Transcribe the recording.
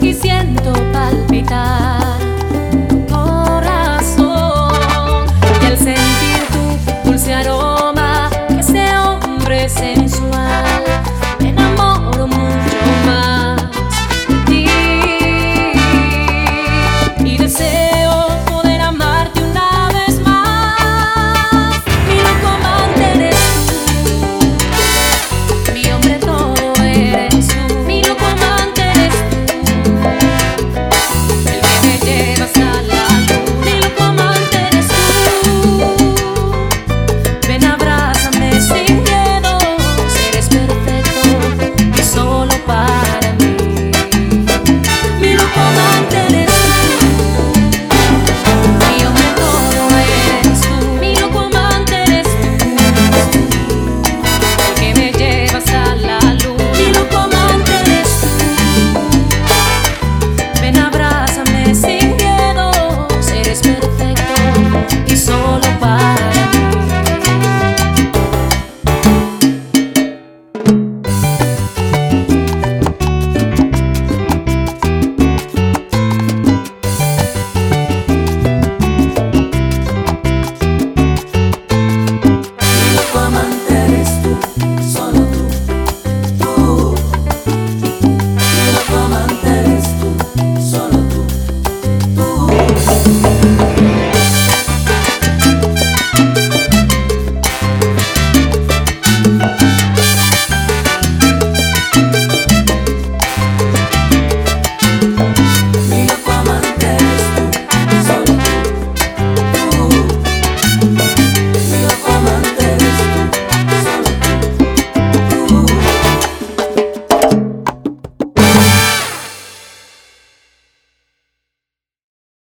y siento palpitar.